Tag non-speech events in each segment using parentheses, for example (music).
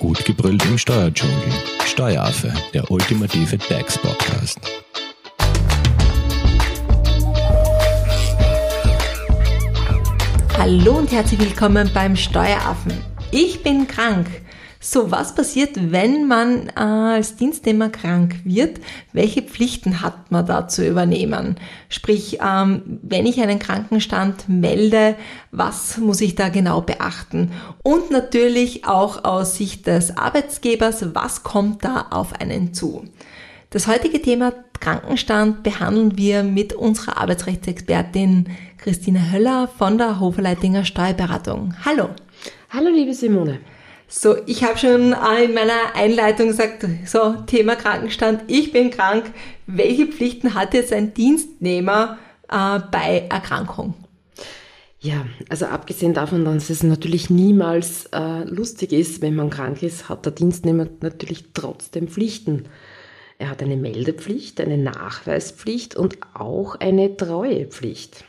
Gut gebrüllt im Steuerdschungel. Steueraffe, der ultimative DAX-Podcast. Hallo und herzlich willkommen beim Steueraffen. Ich bin krank. So, was passiert, wenn man äh, als Dienstnehmer krank wird? Welche Pflichten hat man da zu übernehmen? Sprich, ähm, wenn ich einen Krankenstand melde, was muss ich da genau beachten? Und natürlich auch aus Sicht des Arbeitsgebers, was kommt da auf einen zu? Das heutige Thema Krankenstand behandeln wir mit unserer Arbeitsrechtsexpertin Christine Höller von der Hoferleitinger Steuerberatung. Hallo. Hallo, liebe Simone. So, ich habe schon in meiner Einleitung gesagt, so Thema Krankenstand, ich bin krank. Welche Pflichten hat jetzt ein Dienstnehmer äh, bei Erkrankung? Ja, also abgesehen davon, dass es natürlich niemals äh, lustig ist, wenn man krank ist, hat der Dienstnehmer natürlich trotzdem Pflichten. Er hat eine Meldepflicht, eine Nachweispflicht und auch eine Treuepflicht.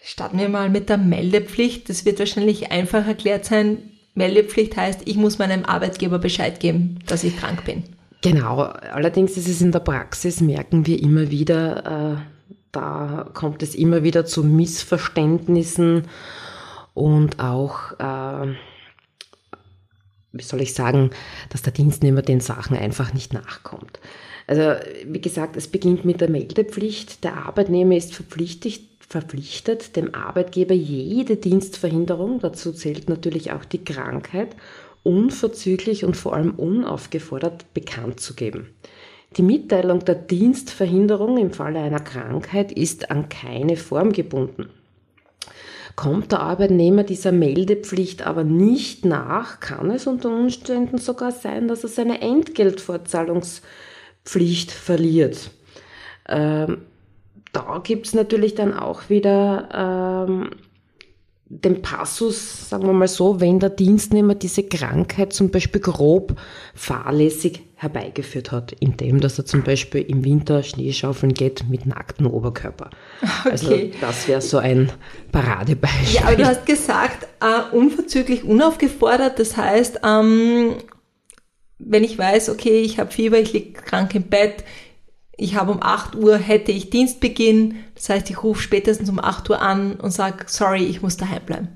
Starten wir mal mit der Meldepflicht. Das wird wahrscheinlich einfach erklärt sein, Meldepflicht heißt, ich muss meinem Arbeitgeber Bescheid geben, dass ich krank bin. Genau, allerdings ist es in der Praxis, merken wir immer wieder, äh, da kommt es immer wieder zu Missverständnissen und auch, äh, wie soll ich sagen, dass der Dienstnehmer den Sachen einfach nicht nachkommt. Also wie gesagt, es beginnt mit der Meldepflicht. Der Arbeitnehmer ist verpflichtet, verpflichtet, dem Arbeitgeber jede Dienstverhinderung, dazu zählt natürlich auch die Krankheit, unverzüglich und vor allem unaufgefordert bekannt zu geben. Die Mitteilung der Dienstverhinderung im Falle einer Krankheit ist an keine Form gebunden. Kommt der Arbeitnehmer dieser Meldepflicht aber nicht nach, kann es unter Umständen sogar sein, dass er seine Entgeltfortzahlungspflicht verliert. Ähm, da gibt es natürlich dann auch wieder ähm, den Passus, sagen wir mal so, wenn der Dienstnehmer diese Krankheit zum Beispiel grob fahrlässig herbeigeführt hat, indem dass er zum Beispiel im Winter Schneeschaufeln geht mit nacktem Oberkörper. (laughs) Also okay. Also das wäre so ein Paradebeispiel. Ja, aber du hast gesagt, äh, unverzüglich unaufgefordert, das heißt, ähm, wenn ich weiß, okay, ich habe Fieber, ich liege krank im Bett, ich habe um 8 Uhr, hätte ich Dienstbeginn. Das heißt, ich rufe spätestens um 8 Uhr an und sage, sorry, ich muss daheim bleiben.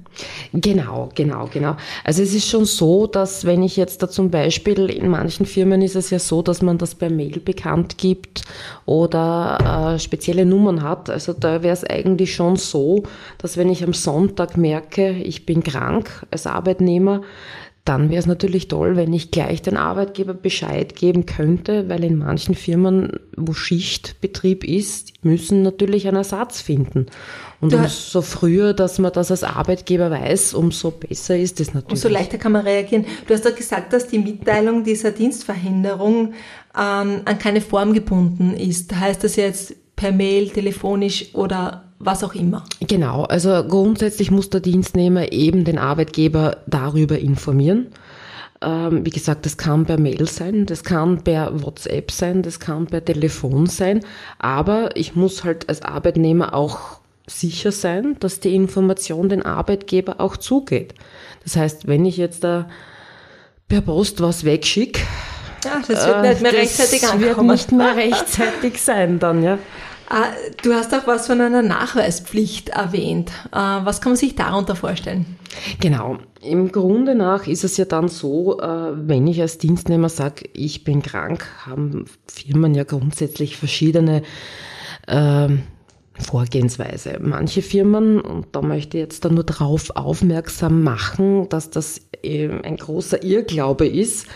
Genau, genau, genau. Also es ist schon so, dass wenn ich jetzt da zum Beispiel, in manchen Firmen ist es ja so, dass man das per Mail bekannt gibt oder äh, spezielle Nummern hat. Also da wäre es eigentlich schon so, dass wenn ich am Sonntag merke, ich bin krank als Arbeitnehmer, dann wäre es natürlich toll, wenn ich gleich den Arbeitgeber Bescheid geben könnte, weil in manchen Firmen, wo Schichtbetrieb ist, müssen natürlich einen Ersatz finden. Und umso früher, dass man das als Arbeitgeber weiß, umso besser ist es natürlich. Umso leichter kann man reagieren. Du hast doch gesagt, dass die Mitteilung dieser Dienstverhinderung ähm, an keine Form gebunden ist. Heißt das jetzt per Mail, telefonisch oder was auch immer. Genau, also grundsätzlich muss der Dienstnehmer eben den Arbeitgeber darüber informieren. Ähm, wie gesagt, das kann per Mail sein, das kann per WhatsApp sein, das kann per Telefon sein, aber ich muss halt als Arbeitnehmer auch sicher sein, dass die Information den Arbeitgeber auch zugeht. Das heißt, wenn ich jetzt da per Post was wegschicke, ja, das wird nicht mehr äh, rechtzeitig das ankommen. wird nicht mehr rechtzeitig sein dann, ja. Ah, du hast auch was von einer Nachweispflicht erwähnt. Ah, was kann man sich darunter vorstellen? Genau. Im Grunde nach ist es ja dann so, äh, wenn ich als Dienstnehmer sage, ich bin krank, haben Firmen ja grundsätzlich verschiedene ähm, Vorgehensweise. Manche Firmen, und da möchte ich jetzt dann nur darauf aufmerksam machen, dass das ein großer Irrglaube ist.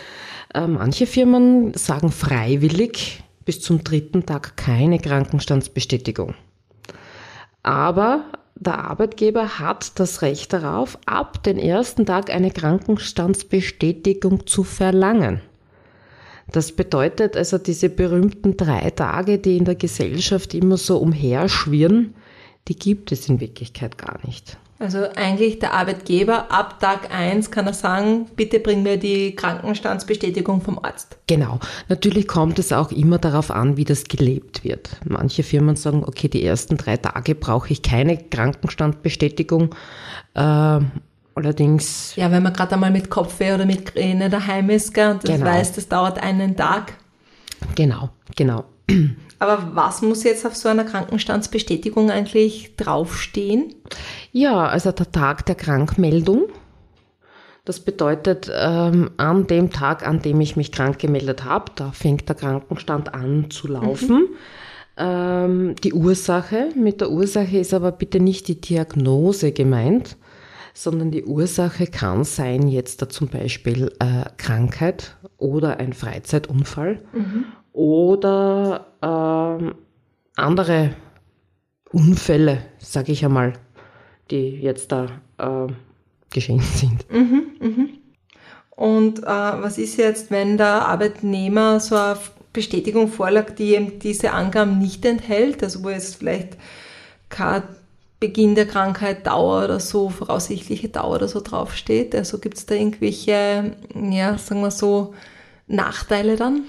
Äh, manche Firmen sagen freiwillig, bis zum dritten Tag keine Krankenstandsbestätigung. Aber der Arbeitgeber hat das Recht darauf, ab dem ersten Tag eine Krankenstandsbestätigung zu verlangen. Das bedeutet also diese berühmten drei Tage, die in der Gesellschaft immer so umherschwirren, die gibt es in Wirklichkeit gar nicht. Also eigentlich der Arbeitgeber ab Tag 1 kann er sagen, bitte bring mir die Krankenstandsbestätigung vom Arzt. Genau. Natürlich kommt es auch immer darauf an, wie das gelebt wird. Manche Firmen sagen, okay, die ersten drei Tage brauche ich keine Krankenstandsbestätigung. Äh, allerdings. Ja, wenn man gerade einmal mit Kopfweh oder mit Kräne daheim ist, gell, und das Genau. weiß, das dauert einen Tag. Genau, genau. Aber was muss jetzt auf so einer Krankenstandsbestätigung eigentlich draufstehen? Ja, also der Tag der Krankmeldung. Das bedeutet, ähm, an dem Tag, an dem ich mich krank gemeldet habe, da fängt der Krankenstand an zu laufen. Ähm, die Ursache, mit der Ursache ist aber bitte nicht die Diagnose gemeint, sondern die Ursache kann sein jetzt da zum Beispiel äh, Krankheit oder ein Freizeitunfall oder ähm, andere Unfälle, sage ich einmal, die jetzt da äh, geschehen sind. Und äh, was ist jetzt, wenn der Arbeitnehmer so eine Bestätigung vorlag, die eben diese Angaben nicht enthält, also wo jetzt vielleicht kein Beginn der Krankheit, Dauer oder so, voraussichtliche Dauer oder so draufsteht? Also gibt es da irgendwelche, ja, sagen wir so, Nachteile dann?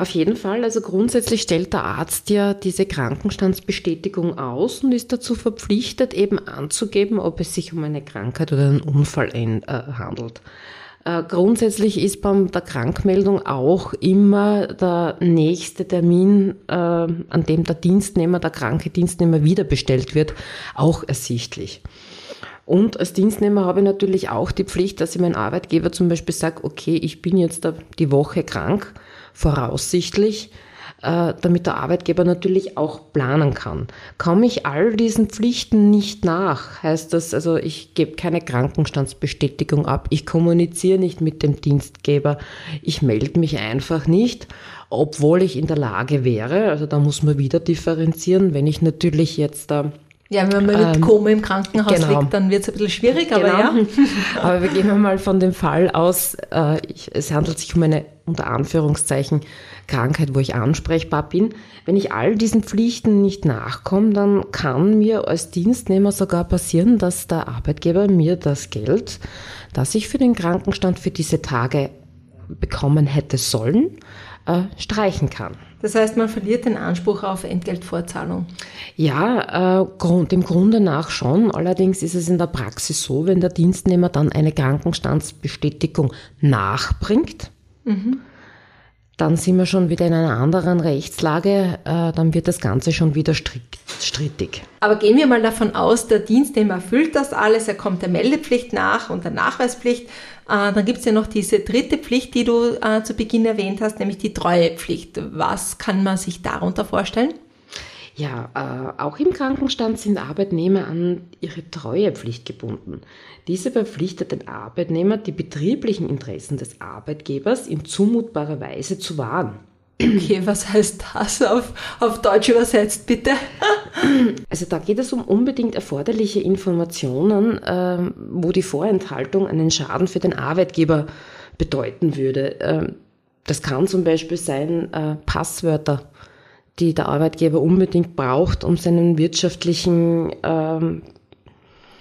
Auf jeden Fall, also grundsätzlich stellt der Arzt ja diese Krankenstandsbestätigung aus und ist dazu verpflichtet, eben anzugeben, ob es sich um eine Krankheit oder einen Unfall äh, handelt. Äh, grundsätzlich ist beim der Krankmeldung auch immer der nächste Termin, äh, an dem der Dienstnehmer, der kranke Dienstnehmer wiederbestellt wird, auch ersichtlich. Und als Dienstnehmer habe ich natürlich auch die Pflicht, dass ich meinem Arbeitgeber zum Beispiel sage, okay, ich bin jetzt die Woche krank, voraussichtlich, äh, damit der Arbeitgeber natürlich auch planen kann. Komme ich all diesen Pflichten nicht nach, heißt das, also ich gebe keine Krankenstandsbestätigung ab, ich kommuniziere nicht mit dem Dienstgeber, ich melde mich einfach nicht, obwohl ich in der Lage wäre, also da muss man wieder differenzieren, wenn ich natürlich jetzt da Ja, wenn man mit Ähm, Koma im Krankenhaus genau. liegt, dann wird es ein bisschen schwierig, aber ja. (laughs) Aber wir gehen mal von dem Fall aus, äh, ich, es handelt sich um eine unter Anführungszeichen Krankheit, wo ich ansprechbar bin. Wenn ich all diesen Pflichten nicht nachkomme, dann kann mir als Dienstnehmer sogar passieren, dass der Arbeitgeber mir das Geld, das ich für den Krankenstand für diese Tage bekommen hätte sollen, äh, streichen kann. Das heißt, man verliert den Anspruch auf Entgeltvorzahlung. Ja, äh, dem Grunde nach schon. Allerdings ist es in der Praxis so, wenn der Dienstnehmer dann eine Krankenstandsbestätigung nachbringt, dann sind wir schon wieder in einer anderen Rechtslage, äh, dann wird das Ganze schon wieder strikt, strittig. Aber gehen wir mal davon aus, der Dienstnehmer erfüllt das alles, er kommt der Meldepflicht nach und der Nachweispflicht. Äh, dann gibt es ja noch diese dritte Pflicht, die du äh, zu Beginn erwähnt hast, nämlich die Treuepflicht. Was kann man sich darunter vorstellen? Ja, äh, auch im Krankenstand sind Arbeitnehmer an ihre Treuepflicht gebunden. Diese verpflichtet den Arbeitnehmer, die betrieblichen Interessen des Arbeitgebers in zumutbarer Weise zu wahren. Okay, (clears throat) was heißt das auf, auf Deutsch übersetzt, bitte? (clears throat) Also da geht es um unbedingt erforderliche Informationen, ähm, wo die Vorenthaltung einen Schaden für den Arbeitgeber bedeuten würde. Ähm, das kann zum Beispiel sein äh, Passwörter, die der Arbeitgeber unbedingt braucht, um seinen wirtschaftlichen ähm,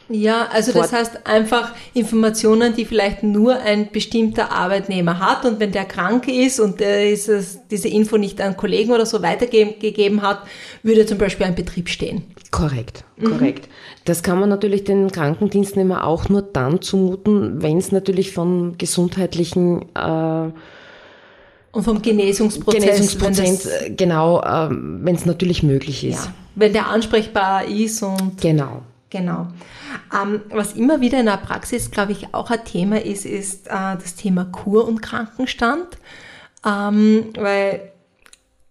Ja, also das heißt einfach Informationen, die vielleicht nur ein bestimmter Arbeitnehmer hat und wenn der krank ist und der ist es, diese Info nicht an Kollegen oder so weitergegeben hat, würde zum Beispiel ein Betrieb stehen. Korrekt, korrekt. Das kann man natürlich den Krankendienstnehmer auch nur dann zumuten, wenn es natürlich von gesundheitlichen äh, Und vom Genesungsprozess, Genesungsprozent, wenn, das, äh, genau, ähm, wenn es natürlich möglich ist. ja, wenn der ansprechbar ist und Genau. Genau. Ähm, was immer wieder in der Praxis, glaube ich, auch ein Thema ist, ist äh, das Thema Kur- und Krankenstand. Ähm, weil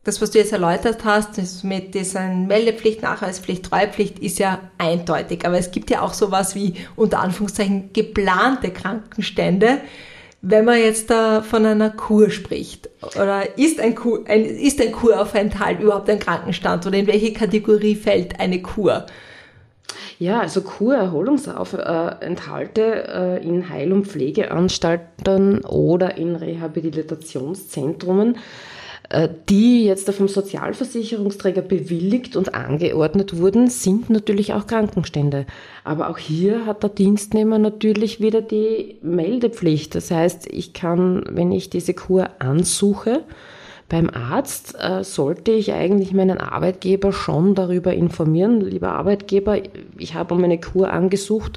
das, was du jetzt erläutert hast, das mit dieser Meldepflicht, Nachweispflicht, Treuepflicht, ist ja eindeutig. Aber es gibt ja auch sowas wie unter Anführungszeichen geplante Krankenstände, wenn man jetzt da von einer Kur spricht. Oder ist ein, Kur, ein, ist ein Kuraufenthalt überhaupt ein Krankenstand? Oder in welche Kategorie fällt eine Kur? Ja, also Kurerholungsaufenthalte äh, in Heil- und Pflegeanstalten oder in Rehabilitationszentrumen, äh, die jetzt vom Sozialversicherungsträger bewilligt und angeordnet wurden, sind natürlich auch Krankenstände. Aber auch hier hat der Dienstnehmer natürlich wieder die Meldepflicht. Das heißt, ich kann, wenn ich diese Kur ansuche, Beim Arzt äh, sollte ich eigentlich meinen Arbeitgeber schon darüber informieren. Lieber Arbeitgeber, ich habe um eine Kur angesucht.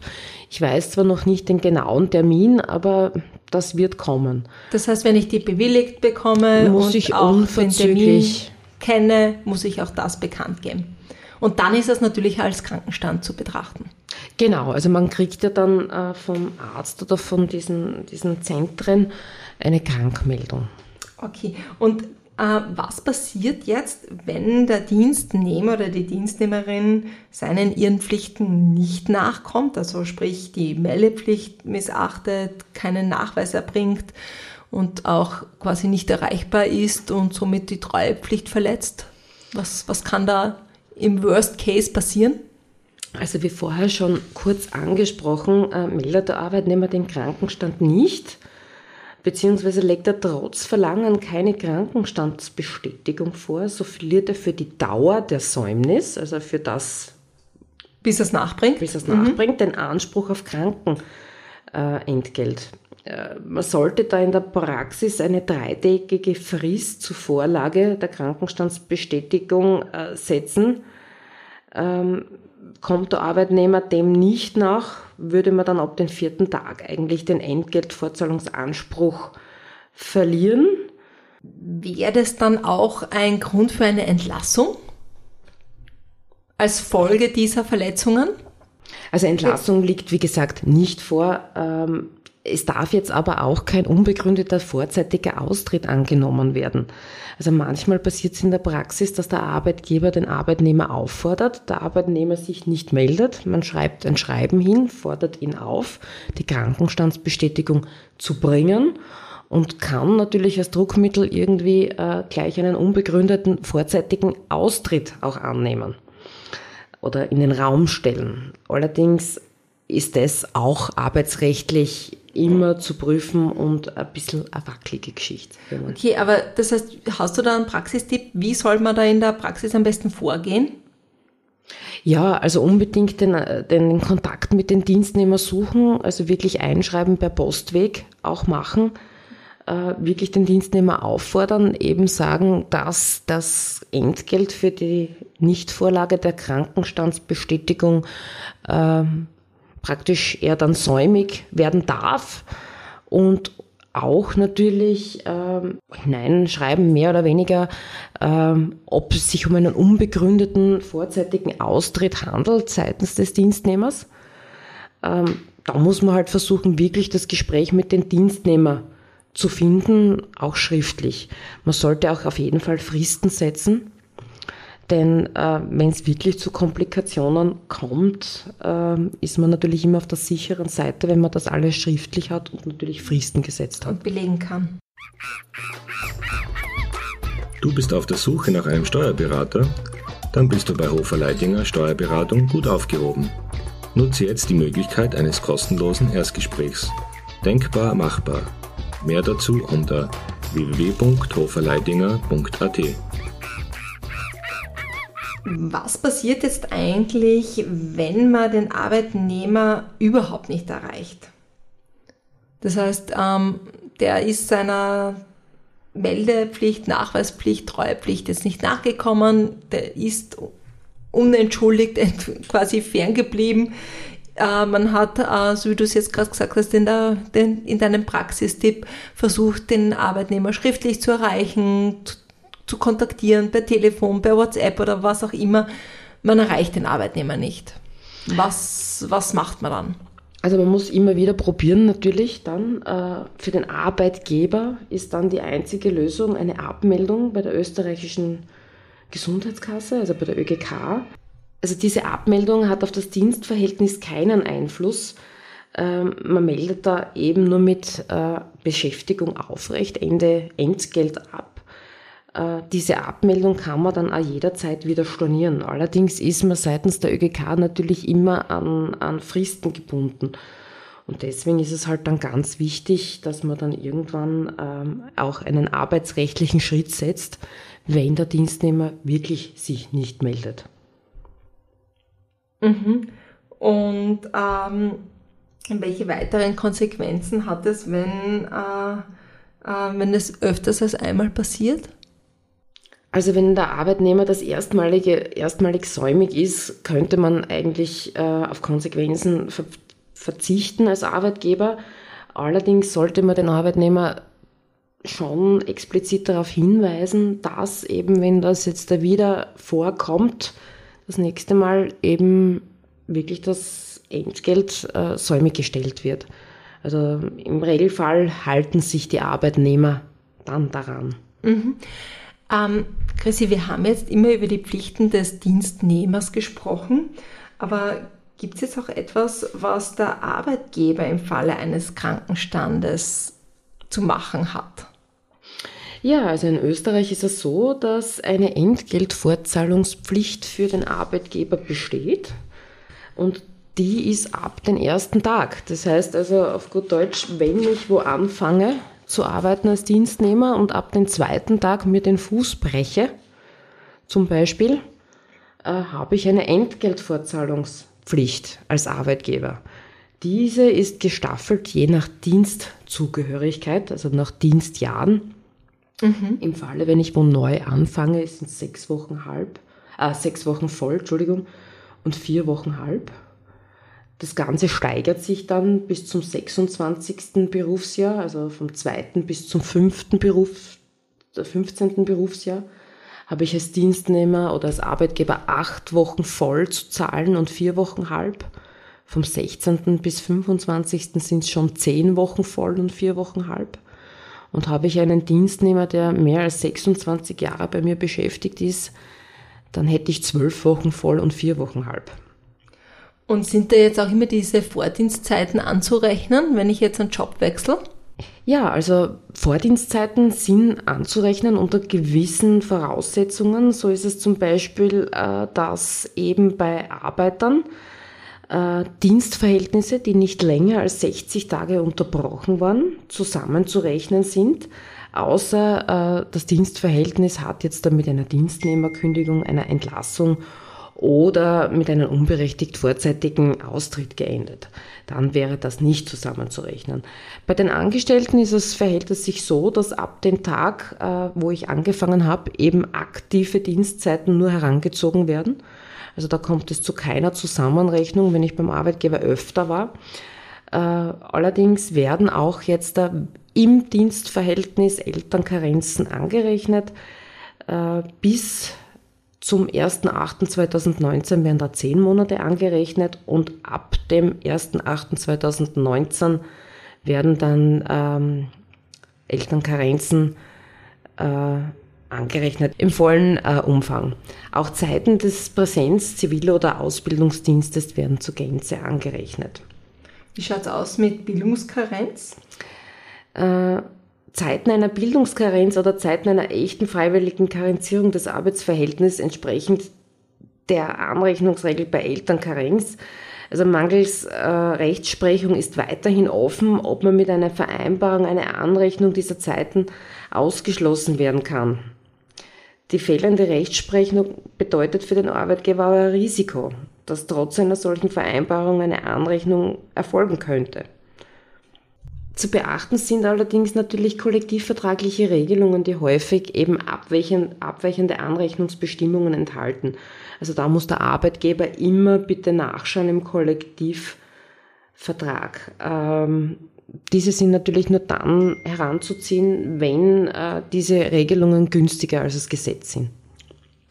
Ich weiß zwar noch nicht den genauen Termin, aber das wird kommen. Das heißt, wenn ich die bewilligt bekomme Muss und ich auch den Termin kenne, muss ich auch das bekannt geben. Und dann ist es natürlich als Krankenstand zu betrachten. Genau, also man kriegt ja dann äh, vom Arzt oder von diesen, diesen Zentren eine Krankmeldung. Okay, und was passiert jetzt, wenn der Dienstnehmer oder die Dienstnehmerin seinen ihren Pflichten nicht nachkommt, also sprich die Meldepflicht missachtet, keinen Nachweis erbringt und auch quasi nicht erreichbar ist und somit die Treuepflicht verletzt? Was, was kann da im Worst Case passieren? Also wie vorher schon kurz angesprochen, äh, meldet der Arbeitnehmer den Krankenstand nicht, beziehungsweise legt er trotz Verlangen keine Krankenstandsbestätigung vor, so verliert er für die Dauer der Säumnis, also für das, Bis er es nachbringt? bis es nachbringt, den Anspruch auf Krankenentgelt. Äh, Man sollte da in der Praxis eine dreitägige Frist zur Vorlage der Krankenstandsbestätigung äh, setzen. Ähm, Kommt der Arbeitnehmer dem nicht nach, würde man dann ab dem vierten Tag eigentlich den Entgeltfortzahlungsanspruch verlieren. Wäre das dann auch ein Grund für eine Entlassung? Als Folge dieser Verletzungen? Also Entlassung liegt, wie gesagt, nicht vor. Ähm, Es darf jetzt aber auch kein unbegründeter vorzeitiger Austritt angenommen werden. Also manchmal passiert es in der Praxis, dass der Arbeitgeber den Arbeitnehmer auffordert, der Arbeitnehmer sich nicht meldet, man schreibt ein Schreiben hin, fordert ihn auf, die Krankenstandsbestätigung zu bringen und kann natürlich als Druckmittel irgendwie äh, gleich einen unbegründeten vorzeitigen Austritt auch annehmen oder in den Raum stellen. Allerdings ist das auch arbeitsrechtlich immer zu prüfen und ein bisschen eine wackelige Geschichte. Okay, aber das heißt, hast du da einen Praxistipp? Wie soll man da in der Praxis am besten vorgehen? Ja, also unbedingt den, den Kontakt mit den Dienstnehmer suchen, also wirklich einschreiben per Postweg auch machen, äh, wirklich den Dienstnehmer auffordern, eben sagen, dass das Entgelt für die Nichtvorlage der Krankenstandsbestätigung ähm, praktisch eher dann säumig werden darf und auch natürlich ähm, hineinschreiben, mehr oder weniger, ähm, ob es sich um einen unbegründeten vorzeitigen Austritt handelt seitens des Dienstnehmers. Ähm, da muss man halt versuchen, wirklich das Gespräch mit dem Dienstnehmer zu finden, auch schriftlich. Man sollte auch auf jeden Fall Fristen setzen, denn äh, wenn es wirklich zu Komplikationen kommt, äh, ist man natürlich immer auf der sicheren Seite, wenn man das alles schriftlich hat und natürlich Fristen gesetzt hat. und belegen kann. Du bist auf der Suche nach einem Steuerberater? Dann bist du bei Hofer Leidinger Steuerberatung gut aufgehoben. Nutze jetzt die Möglichkeit eines kostenlosen Erstgesprächs. Denkbar machbar. Mehr dazu unter www.hoferleidinger.at. Was passiert jetzt eigentlich, wenn man den Arbeitnehmer überhaupt nicht erreicht? Das heißt, ähm, der ist seiner Meldepflicht, Nachweispflicht, Treuepflicht jetzt nicht nachgekommen, der ist unentschuldigt ent- quasi ferngeblieben. Äh, man hat, äh, so wie du es jetzt gerade gesagt hast, in, der, in deinem Praxistipp versucht, den Arbeitnehmer schriftlich zu erreichen, zu, zu kontaktieren, per Telefon, per WhatsApp oder was auch immer. Man erreicht den Arbeitnehmer nicht. Was, was macht man dann? Also man muss immer wieder probieren natürlich dann. Äh, für den Arbeitgeber ist dann die einzige Lösung eine Abmeldung bei der österreichischen Gesundheitskasse, also bei der ÖGK. Also diese Abmeldung hat auf das Dienstverhältnis keinen Einfluss. Ähm, man meldet da eben nur mit äh, Beschäftigung aufrecht, Ende Entgelt ab. Äh, Diese Abmeldung kann man dann auch jederzeit wieder stornieren. Allerdings ist man seitens der ÖGK natürlich immer an, an Fristen gebunden. Und deswegen ist es halt dann ganz wichtig, dass man dann irgendwann ähm, auch einen arbeitsrechtlichen Schritt setzt, wenn der Dienstnehmer wirklich sich nicht meldet. Und ähm, welche weiteren Konsequenzen hat es, wenn, äh, äh, wenn es öfters als einmal passiert? Also wenn der Arbeitnehmer das erstmalige, erstmalig säumig ist, könnte man eigentlich äh, auf Konsequenzen ver verzichten als Arbeitgeber. Allerdings sollte man den Arbeitnehmer schon explizit darauf hinweisen, dass eben, wenn das jetzt da wieder vorkommt, das nächste Mal eben wirklich das Entgelt äh, säumig gestellt wird. Also im Regelfall halten sich die Arbeitnehmer dann daran. Mhm. Ähm, Chrissy, wir haben jetzt immer über die Pflichten des Dienstnehmers gesprochen, aber gibt es jetzt auch etwas, was der Arbeitgeber im Falle eines Krankenstandes zu machen hat? Ja, also in Österreich ist es so, dass eine Entgeltfortzahlungspflicht für den Arbeitgeber besteht und die ist ab den ersten Tag. Das heißt also auf gut Deutsch, wenn ich wo anfange zu arbeiten als Dienstnehmer und ab dem zweiten Tag mir den Fuß breche, zum Beispiel, äh, habe ich eine Entgeltfortzahlungspflicht als Arbeitgeber. Diese ist gestaffelt je nach Dienstzugehörigkeit, also nach Dienstjahren. Mhm. Im Falle, wenn ich wo neu anfange, sind es sechs Wochen halb, äh, sechs Wochen voll, Entschuldigung, und vier Wochen halb. Das Ganze steigert sich dann bis zum 26. Berufsjahr, also vom zweiten bis zum fünften Beruf, 15. Berufsjahr habe ich als Dienstnehmer oder als Arbeitgeber acht Wochen voll zu zahlen und vier Wochen halb. Vom 16. bis 25. sind es schon zehn Wochen voll und vier Wochen halb. Und habe ich einen Dienstnehmer, der mehr als 26 Jahre bei mir beschäftigt ist, dann hätte ich zwölf Wochen voll und vier Wochen halb. Und sind da jetzt auch immer diese Vordienstzeiten anzurechnen, wenn ich jetzt einen Job wechsle? Ja, also Vordienstzeiten sind anzurechnen unter gewissen Voraussetzungen. So ist es zum Beispiel, äh, dass eben bei Arbeitern äh, Dienstverhältnisse, die nicht länger als 60 Tage unterbrochen waren, zusammenzurechnen sind, außer äh, das Dienstverhältnis hat jetzt dann mit einer Dienstnehmerkündigung, einer Entlassung oder mit einem unberechtigt vorzeitigen Austritt geendet. Dann wäre das nicht zusammenzurechnen. Bei den Angestellten ist es, verhält es sich so, dass ab dem Tag, äh, wo ich angefangen habe, eben aktive Dienstzeiten nur herangezogen werden. Also da kommt es zu keiner Zusammenrechnung, wenn ich beim Arbeitgeber öfter war. Äh, allerdings werden auch jetzt da im Dienstverhältnis Elternkarenzen angerechnet. Äh, bis zum 1.8.2019 werden da zehn Monate angerechnet und ab dem 1.8.2019 werden dann ähm, Elternkarenzen äh, angerechnet im vollen äh, Umfang. Auch Zeiten des Präsenz-, Zivil- oder Ausbildungsdienstes werden zur Gänze angerechnet. Wie schaut es aus mit Bildungskarenz? Äh, Zeiten einer Bildungskarenz oder Zeiten einer echten freiwilligen Karenzierung des Arbeitsverhältnisses entsprechend der Anrechnungsregel bei Elternkarenz. Also mangels äh, Rechtsprechung ist weiterhin offen, ob man mit einer Vereinbarung eine Anrechnung dieser Zeiten ausgeschlossen werden kann. Die fehlende Rechtsprechung bedeutet für den Arbeitgeber aber ein Risiko, dass trotz einer solchen Vereinbarung eine Anrechnung erfolgen könnte. Zu beachten sind allerdings natürlich kollektivvertragliche Regelungen, die häufig eben abweichende Anrechnungsbestimmungen enthalten. Also da muss der Arbeitgeber immer bitte nachschauen im Kollektivvertrag. Ähm, diese sind natürlich nur dann heranzuziehen, wenn äh, diese Regelungen günstiger als das Gesetz sind.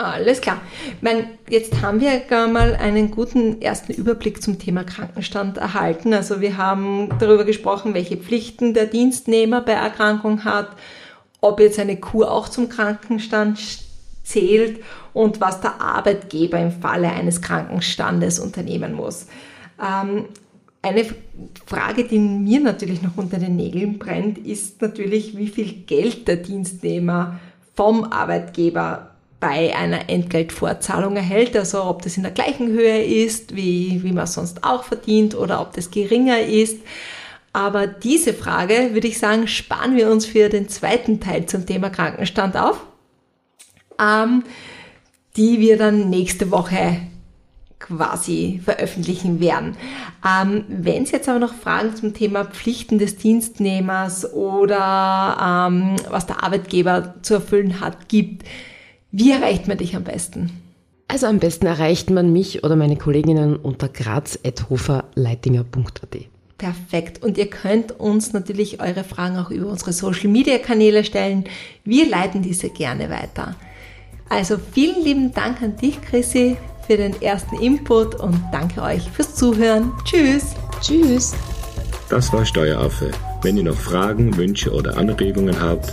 Alles klar. Ich meine, jetzt haben wir gar mal einen guten ersten Überblick zum Thema Krankenstand erhalten. Also wir haben darüber gesprochen, welche Pflichten der Dienstnehmer bei Erkrankung hat, ob jetzt eine Kur auch zum Krankenstand zählt und was der Arbeitgeber im Falle eines Krankenstandes unternehmen muss. Ähm, eine Frage, die mir natürlich noch unter den Nägeln brennt, ist natürlich, wie viel Geld der Dienstnehmer vom Arbeitgeber bei einer Entgeltvorzahlung erhält, also ob das in der gleichen Höhe ist, wie, wie man sonst auch verdient oder ob das geringer ist. Aber diese Frage, würde ich sagen, sparen wir uns für den zweiten Teil zum Thema Krankenstand auf, ähm, die wir dann nächste Woche quasi veröffentlichen werden. Ähm, Wenn es jetzt aber noch Fragen zum Thema Pflichten des Dienstnehmers oder ähm, was der Arbeitgeber zu erfüllen hat gibt, Wie erreicht man dich am besten? Also am besten erreicht man mich oder meine Kolleginnen unter graz.hoferleitinger.at. Perfekt. Und ihr könnt uns natürlich eure Fragen auch über unsere Social Media Kanäle stellen. Wir leiten diese gerne weiter. Also vielen lieben Dank an dich, Chrissy, für den ersten Input und danke euch fürs Zuhören. Tschüss. Tschüss. Das war Steueraffe. Wenn ihr noch Fragen, Wünsche oder Anregungen habt,